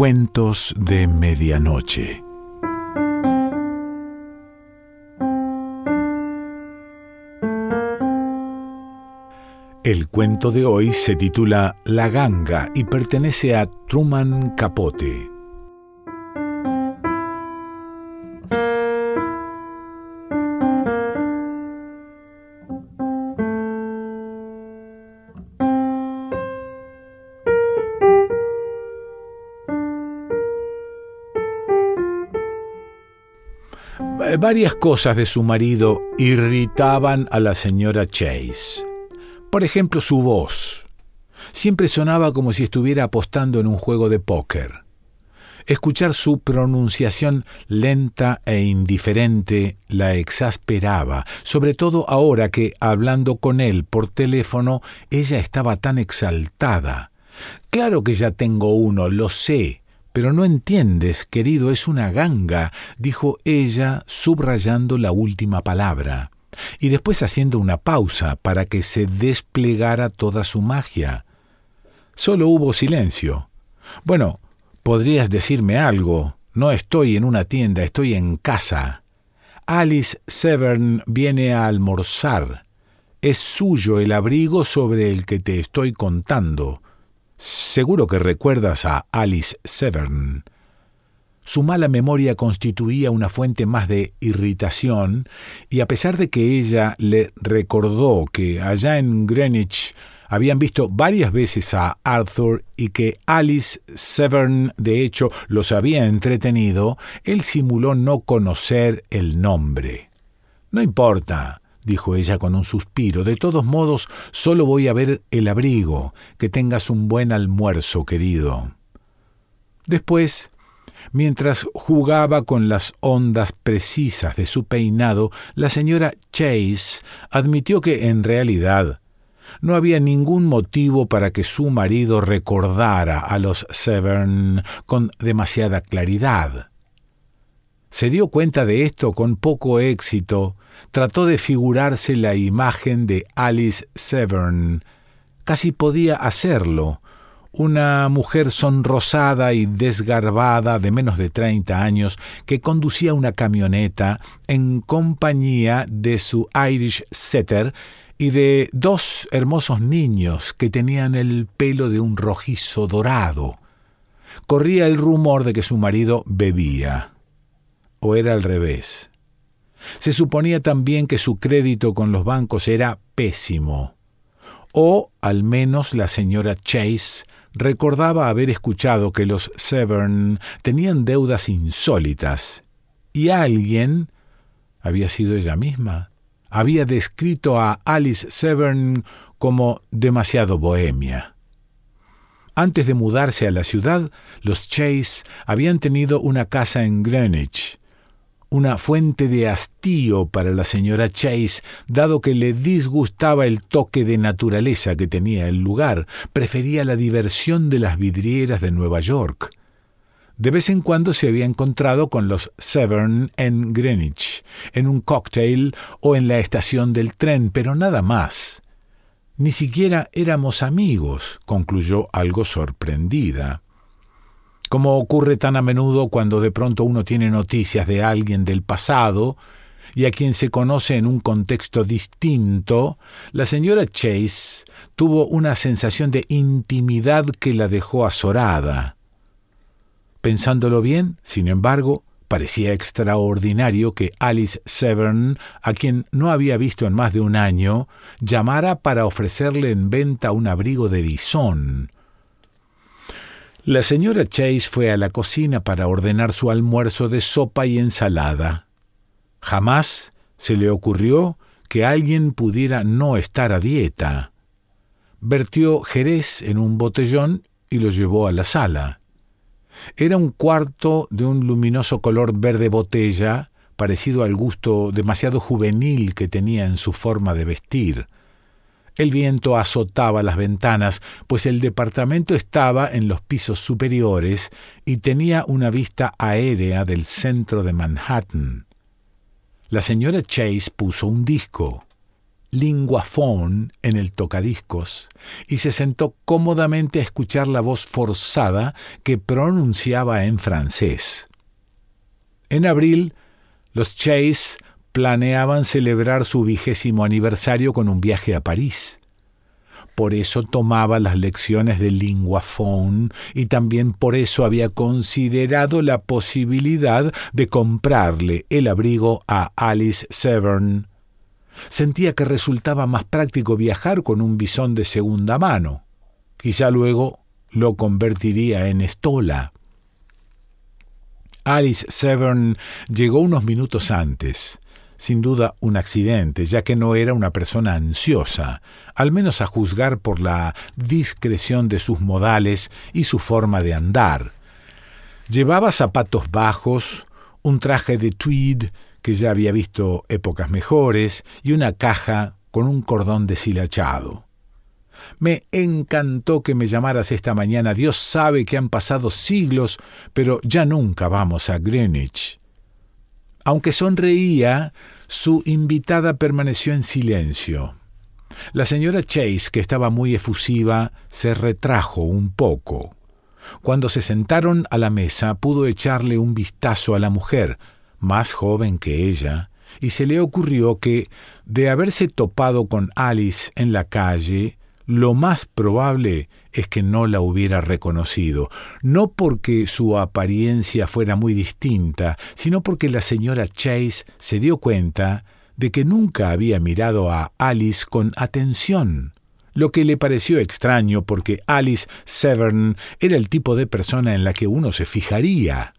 Cuentos de Medianoche. El cuento de hoy se titula La Ganga y pertenece a Truman Capote. Varias cosas de su marido irritaban a la señora Chase. Por ejemplo, su voz. Siempre sonaba como si estuviera apostando en un juego de póker. Escuchar su pronunciación lenta e indiferente la exasperaba, sobre todo ahora que, hablando con él por teléfono, ella estaba tan exaltada. Claro que ya tengo uno, lo sé, pero no entiendes, querido, es una ganga, dijo ella, subrayando la última palabra y después haciendo una pausa para que se desplegara toda su magia. Solo hubo silencio. Bueno, podrías decirme algo. No estoy en una tienda, estoy en casa. Alice Severn viene a almorzar. Es suyo el abrigo sobre el que te estoy contando. Seguro que recuerdas a Alice Severn. Su mala memoria constituía una fuente más de irritación, y a pesar de que ella le recordó que allá en Greenwich habían visto varias veces a Arthur y que Alice Severn de hecho los había entretenido, él simuló no conocer el nombre. No importa, dijo ella con un suspiro, de todos modos solo voy a ver el abrigo, que tengas un buen almuerzo, querido. Después Mientras jugaba con las ondas precisas de su peinado, la señora Chase admitió que en realidad no había ningún motivo para que su marido recordara a los Severn con demasiada claridad. Se dio cuenta de esto con poco éxito, trató de figurarse la imagen de Alice Severn. Casi podía hacerlo, una mujer sonrosada y desgarbada de menos de 30 años que conducía una camioneta en compañía de su Irish Setter y de dos hermosos niños que tenían el pelo de un rojizo dorado. Corría el rumor de que su marido bebía. O era al revés. Se suponía también que su crédito con los bancos era pésimo. O al menos la señora Chase recordaba haber escuchado que los Severn tenían deudas insólitas, y alguien, había sido ella misma, había descrito a Alice Severn como demasiado bohemia. Antes de mudarse a la ciudad, los Chase habían tenido una casa en Greenwich, una fuente de hastío para la señora Chase, dado que le disgustaba el toque de naturaleza que tenía el lugar, prefería la diversión de las vidrieras de Nueva York. De vez en cuando se había encontrado con los Severn en Greenwich, en un cocktail o en la estación del tren, pero nada más. Ni siquiera éramos amigos, concluyó algo sorprendida como ocurre tan a menudo cuando de pronto uno tiene noticias de alguien del pasado y a quien se conoce en un contexto distinto, la señora Chase tuvo una sensación de intimidad que la dejó azorada. Pensándolo bien, sin embargo, parecía extraordinario que Alice Severn, a quien no había visto en más de un año, llamara para ofrecerle en venta un abrigo de bisón, la señora Chase fue a la cocina para ordenar su almuerzo de sopa y ensalada. Jamás se le ocurrió que alguien pudiera no estar a dieta. Vertió jerez en un botellón y lo llevó a la sala. Era un cuarto de un luminoso color verde botella, parecido al gusto demasiado juvenil que tenía en su forma de vestir. El viento azotaba las ventanas, pues el departamento estaba en los pisos superiores y tenía una vista aérea del centro de Manhattan. La señora Chase puso un disco. linguafón en el tocadiscos y se sentó cómodamente a escuchar la voz forzada que pronunciaba en francés. En abril, los Chase planeaban celebrar su vigésimo aniversario con un viaje a París. Por eso tomaba las lecciones de linguafón y también por eso había considerado la posibilidad de comprarle el abrigo a Alice Severn. Sentía que resultaba más práctico viajar con un bisón de segunda mano. Quizá luego lo convertiría en estola. Alice Severn llegó unos minutos antes. Sin duda un accidente, ya que no era una persona ansiosa, al menos a juzgar por la discreción de sus modales y su forma de andar. Llevaba zapatos bajos, un traje de tweed que ya había visto épocas mejores y una caja con un cordón deshilachado. Me encantó que me llamaras esta mañana. Dios sabe que han pasado siglos, pero ya nunca vamos a Greenwich. Aunque sonreía, su invitada permaneció en silencio. La señora Chase, que estaba muy efusiva, se retrajo un poco. Cuando se sentaron a la mesa, pudo echarle un vistazo a la mujer, más joven que ella, y se le ocurrió que, de haberse topado con Alice en la calle, lo más probable es que no la hubiera reconocido, no porque su apariencia fuera muy distinta, sino porque la señora Chase se dio cuenta de que nunca había mirado a Alice con atención, lo que le pareció extraño porque Alice Severn era el tipo de persona en la que uno se fijaría.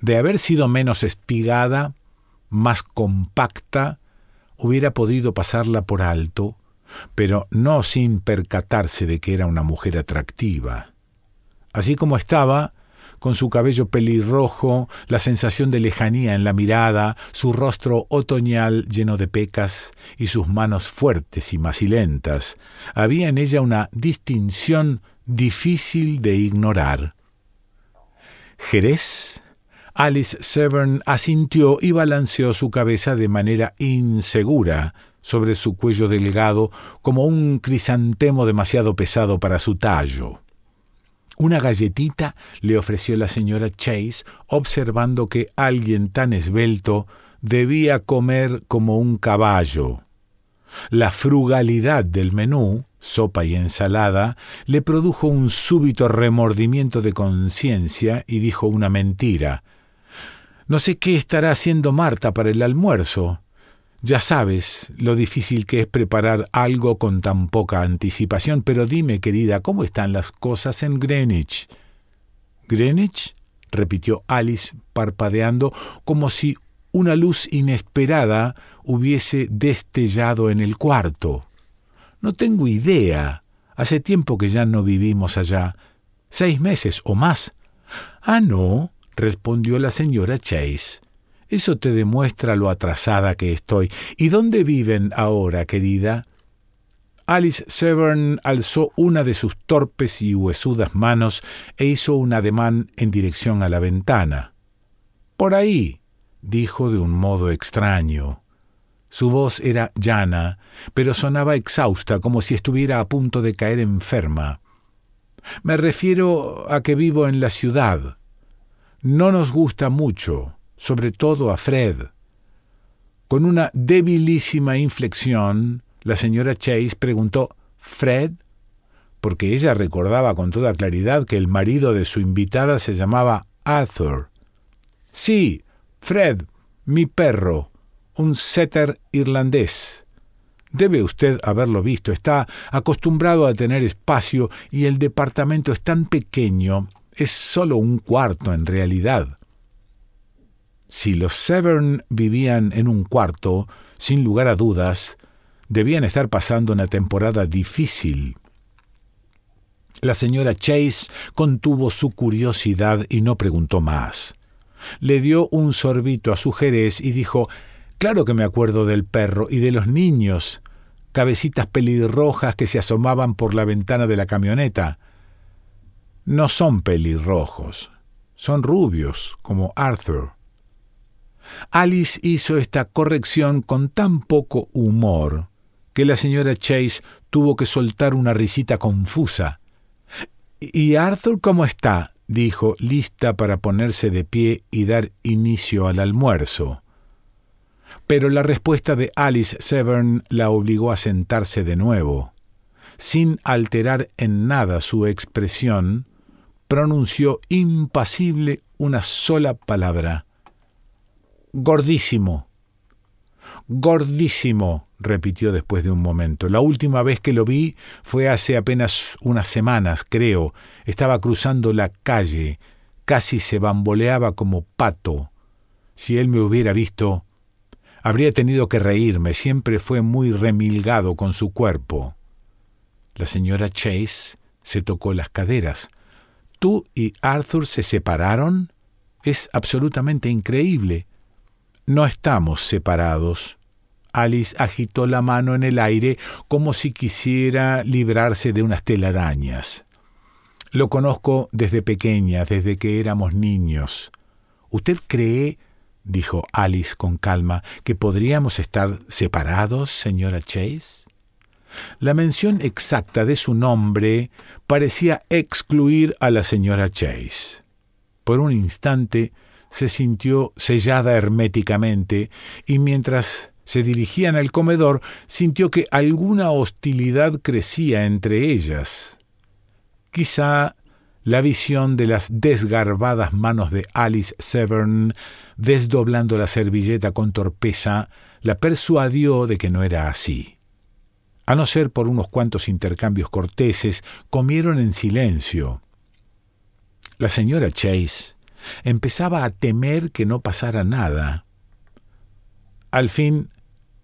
De haber sido menos espigada, más compacta, hubiera podido pasarla por alto, pero no sin percatarse de que era una mujer atractiva. Así como estaba, con su cabello pelirrojo, la sensación de lejanía en la mirada, su rostro otoñal lleno de pecas y sus manos fuertes y macilentas, había en ella una distinción difícil de ignorar. Jerez Alice Severn asintió y balanceó su cabeza de manera insegura sobre su cuello delgado como un crisantemo demasiado pesado para su tallo. Una galletita le ofreció la señora Chase, observando que alguien tan esbelto debía comer como un caballo. La frugalidad del menú, sopa y ensalada, le produjo un súbito remordimiento de conciencia y dijo una mentira. No sé qué estará haciendo Marta para el almuerzo. Ya sabes lo difícil que es preparar algo con tan poca anticipación, pero dime, querida, ¿cómo están las cosas en Greenwich? ¿Greenwich? repitió Alice, parpadeando, como si una luz inesperada hubiese destellado en el cuarto. No tengo idea. Hace tiempo que ya no vivimos allá. Seis meses o más. Ah, no respondió la señora Chase. Eso te demuestra lo atrasada que estoy. ¿Y dónde viven ahora, querida? Alice Severn alzó una de sus torpes y huesudas manos e hizo un ademán en dirección a la ventana. Por ahí, dijo de un modo extraño. Su voz era llana, pero sonaba exhausta, como si estuviera a punto de caer enferma. Me refiero a que vivo en la ciudad no nos gusta mucho, sobre todo a Fred. Con una debilísima inflexión, la señora Chase preguntó ¿Fred? porque ella recordaba con toda claridad que el marido de su invitada se llamaba Arthur. Sí, Fred, mi perro, un setter irlandés. Debe usted haberlo visto. Está acostumbrado a tener espacio y el departamento es tan pequeño es solo un cuarto en realidad. Si los Severn vivían en un cuarto, sin lugar a dudas, debían estar pasando una temporada difícil. La señora Chase contuvo su curiosidad y no preguntó más. Le dio un sorbito a su jerez y dijo Claro que me acuerdo del perro y de los niños, cabecitas pelirrojas que se asomaban por la ventana de la camioneta no son pelirrojos, son rubios, como Arthur. Alice hizo esta corrección con tan poco humor que la señora Chase tuvo que soltar una risita confusa. ¿Y Arthur cómo está? dijo, lista para ponerse de pie y dar inicio al almuerzo. Pero la respuesta de Alice Severn la obligó a sentarse de nuevo. Sin alterar en nada su expresión, pronunció impasible una sola palabra. Gordísimo. Gordísimo, repitió después de un momento. La última vez que lo vi fue hace apenas unas semanas, creo. Estaba cruzando la calle. Casi se bamboleaba como pato. Si él me hubiera visto, habría tenido que reírme. Siempre fue muy remilgado con su cuerpo. La señora Chase se tocó las caderas. ¿Tú y Arthur se separaron? Es absolutamente increíble. No estamos separados. Alice agitó la mano en el aire como si quisiera librarse de unas telarañas. Lo conozco desde pequeña, desde que éramos niños. ¿Usted cree, dijo Alice con calma, que podríamos estar separados, señora Chase? La mención exacta de su nombre parecía excluir a la señora Chase. Por un instante se sintió sellada herméticamente y mientras se dirigían al comedor sintió que alguna hostilidad crecía entre ellas. Quizá la visión de las desgarbadas manos de Alice Severn desdoblando la servilleta con torpeza la persuadió de que no era así. A no ser por unos cuantos intercambios corteses, comieron en silencio. La señora Chase empezaba a temer que no pasara nada. Al fin,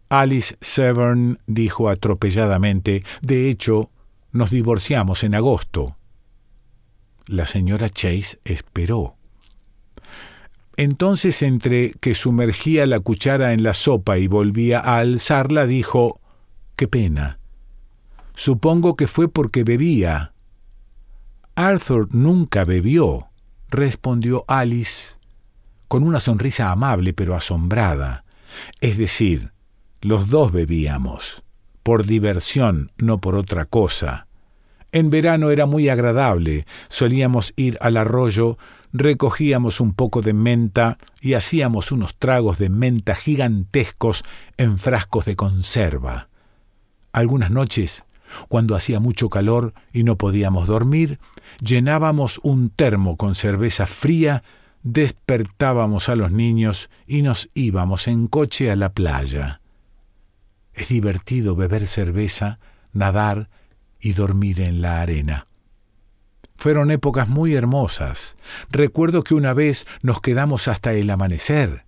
Alice Severn dijo atropelladamente, de hecho, nos divorciamos en agosto. La señora Chase esperó. Entonces, entre que sumergía la cuchara en la sopa y volvía a alzarla, dijo, Qué pena. Supongo que fue porque bebía. Arthur nunca bebió respondió Alice con una sonrisa amable pero asombrada. Es decir, los dos bebíamos, por diversión, no por otra cosa. En verano era muy agradable, solíamos ir al arroyo, recogíamos un poco de menta y hacíamos unos tragos de menta gigantescos en frascos de conserva. Algunas noches cuando hacía mucho calor y no podíamos dormir, llenábamos un termo con cerveza fría, despertábamos a los niños y nos íbamos en coche a la playa. Es divertido beber cerveza, nadar y dormir en la arena. Fueron épocas muy hermosas. Recuerdo que una vez nos quedamos hasta el amanecer.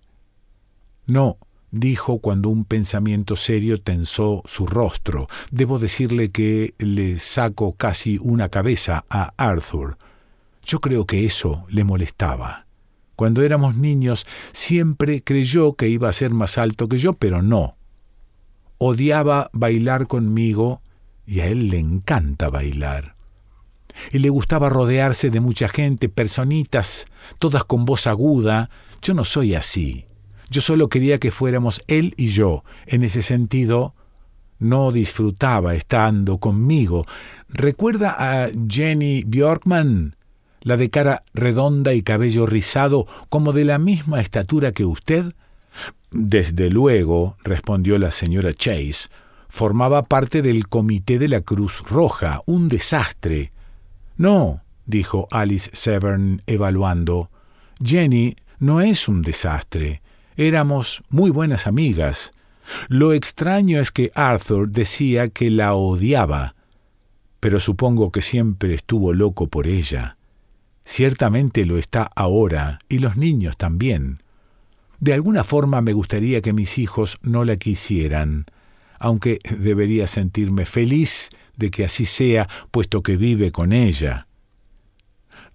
No, dijo cuando un pensamiento serio tensó su rostro. Debo decirle que le saco casi una cabeza a Arthur. Yo creo que eso le molestaba. Cuando éramos niños siempre creyó que iba a ser más alto que yo, pero no. Odiaba bailar conmigo y a él le encanta bailar. Y le gustaba rodearse de mucha gente, personitas, todas con voz aguda. Yo no soy así. Yo solo quería que fuéramos él y yo. En ese sentido, no disfrutaba estando conmigo. ¿Recuerda a Jenny Bjorkman? La de cara redonda y cabello rizado, como de la misma estatura que usted? Desde luego, respondió la señora Chase. Formaba parte del comité de la Cruz Roja, un desastre. No, dijo Alice Severn, evaluando. Jenny no es un desastre. Éramos muy buenas amigas. Lo extraño es que Arthur decía que la odiaba, pero supongo que siempre estuvo loco por ella. Ciertamente lo está ahora, y los niños también. De alguna forma me gustaría que mis hijos no la quisieran, aunque debería sentirme feliz de que así sea, puesto que vive con ella.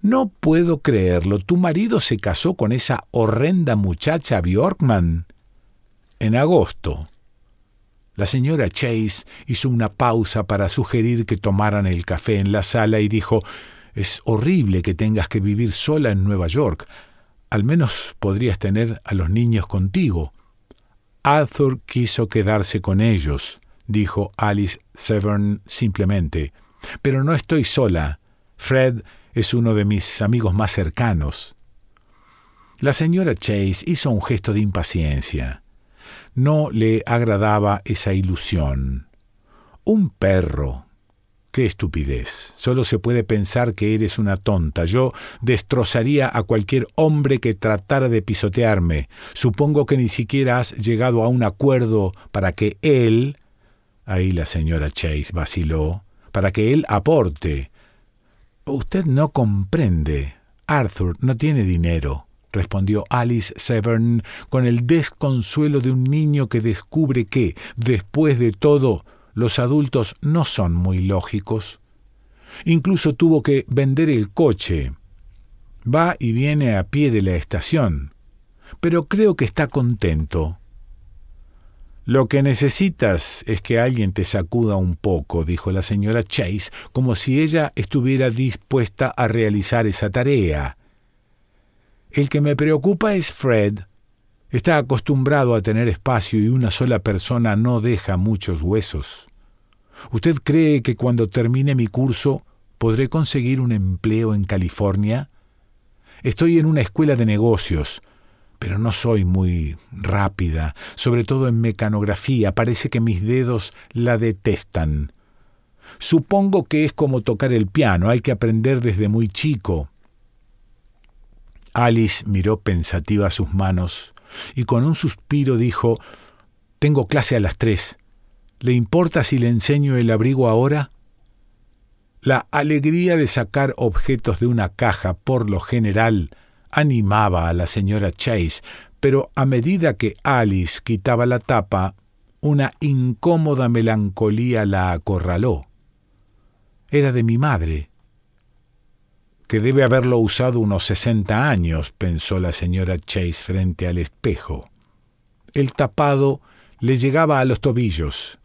No puedo creerlo. ¿Tu marido se casó con esa horrenda muchacha Bjorkman? En agosto. La señora Chase hizo una pausa para sugerir que tomaran el café en la sala y dijo Es horrible que tengas que vivir sola en Nueva York. Al menos podrías tener a los niños contigo. Arthur quiso quedarse con ellos, dijo Alice Severn simplemente. Pero no estoy sola. Fred es uno de mis amigos más cercanos. La señora Chase hizo un gesto de impaciencia. No le agradaba esa ilusión. Un perro. Qué estupidez. Solo se puede pensar que eres una tonta. Yo destrozaría a cualquier hombre que tratara de pisotearme. Supongo que ni siquiera has llegado a un acuerdo para que él... Ahí la señora Chase vaciló. Para que él aporte. Usted no comprende. Arthur no tiene dinero respondió Alice Severn con el desconsuelo de un niño que descubre que, después de todo, los adultos no son muy lógicos. Incluso tuvo que vender el coche. Va y viene a pie de la estación. Pero creo que está contento. Lo que necesitas es que alguien te sacuda un poco, dijo la señora Chase, como si ella estuviera dispuesta a realizar esa tarea. El que me preocupa es Fred. Está acostumbrado a tener espacio y una sola persona no deja muchos huesos. ¿Usted cree que cuando termine mi curso podré conseguir un empleo en California? Estoy en una escuela de negocios, pero no soy muy rápida, sobre todo en mecanografía. Parece que mis dedos la detestan. Supongo que es como tocar el piano, hay que aprender desde muy chico. Alice miró pensativa sus manos y con un suspiro dijo Tengo clase a las tres. ¿Le importa si le enseño el abrigo ahora? La alegría de sacar objetos de una caja por lo general animaba a la señora Chase, pero a medida que Alice quitaba la tapa, una incómoda melancolía la acorraló. Era de mi madre, que debe haberlo usado unos sesenta años, pensó la señora Chase frente al espejo. El tapado le llegaba a los tobillos.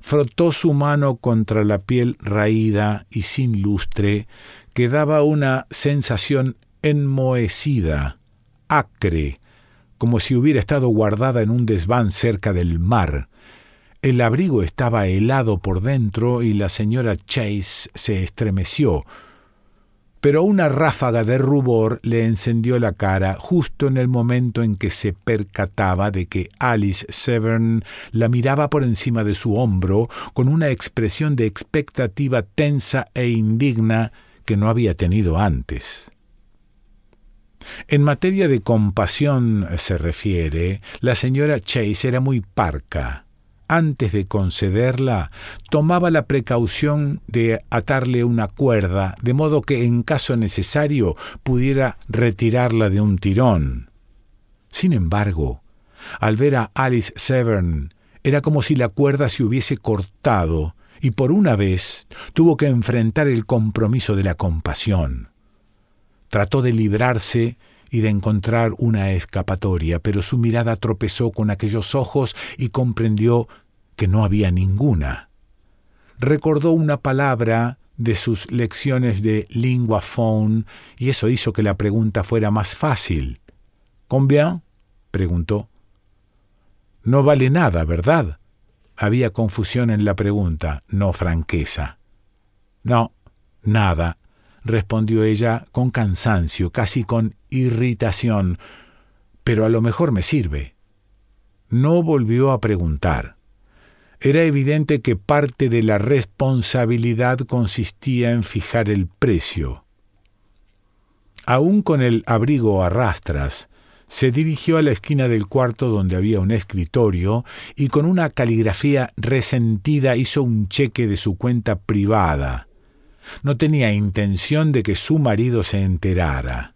Frotó su mano contra la piel raída y sin lustre, que daba una sensación enmohecida, acre, como si hubiera estado guardada en un desván cerca del mar. El abrigo estaba helado por dentro y la señora Chase se estremeció pero una ráfaga de rubor le encendió la cara justo en el momento en que se percataba de que Alice Severn la miraba por encima de su hombro con una expresión de expectativa tensa e indigna que no había tenido antes. En materia de compasión se refiere, la señora Chase era muy parca antes de concederla, tomaba la precaución de atarle una cuerda, de modo que en caso necesario pudiera retirarla de un tirón. Sin embargo, al ver a Alice Severn, era como si la cuerda se hubiese cortado, y por una vez tuvo que enfrentar el compromiso de la compasión. Trató de librarse y de encontrar una escapatoria, pero su mirada tropezó con aquellos ojos y comprendió que no había ninguna. Recordó una palabra de sus lecciones de lingua phone y eso hizo que la pregunta fuera más fácil. ¿Combien? preguntó. No vale nada, ¿verdad? Había confusión en la pregunta, no franqueza. No, nada, respondió ella con cansancio, casi con irritación, pero a lo mejor me sirve. No volvió a preguntar. Era evidente que parte de la responsabilidad consistía en fijar el precio. Aún con el abrigo a rastras, se dirigió a la esquina del cuarto donde había un escritorio y con una caligrafía resentida hizo un cheque de su cuenta privada. No tenía intención de que su marido se enterara.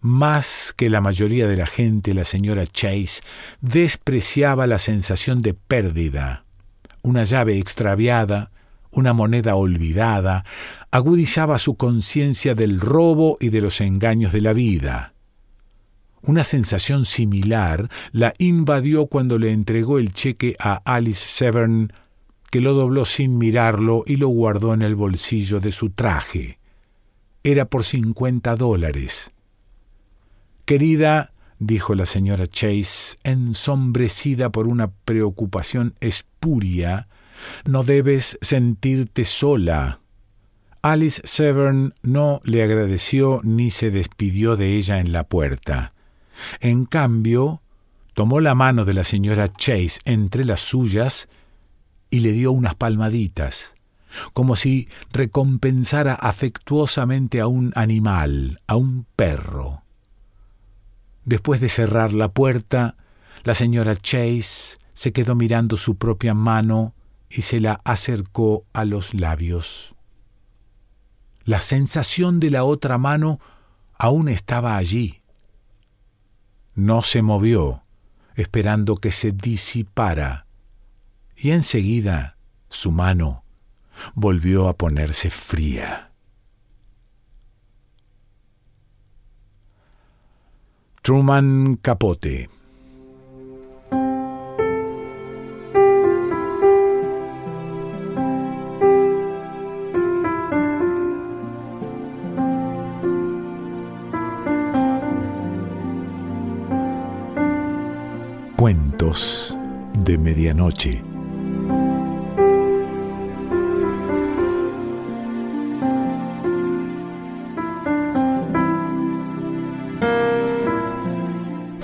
Más que la mayoría de la gente, la señora Chase despreciaba la sensación de pérdida. Una llave extraviada, una moneda olvidada, agudizaba su conciencia del robo y de los engaños de la vida. Una sensación similar la invadió cuando le entregó el cheque a Alice Severn que lo dobló sin mirarlo y lo guardó en el bolsillo de su traje. Era por cincuenta dólares. Querida, dijo la señora Chase, ensombrecida por una preocupación espuria, no debes sentirte sola. Alice Severn no le agradeció ni se despidió de ella en la puerta. En cambio, tomó la mano de la señora Chase entre las suyas y le dio unas palmaditas, como si recompensara afectuosamente a un animal, a un perro. Después de cerrar la puerta, la señora Chase se quedó mirando su propia mano y se la acercó a los labios. La sensación de la otra mano aún estaba allí. No se movió, esperando que se disipara, y enseguida su mano volvió a ponerse fría. Truman Capote Cuentos de Medianoche.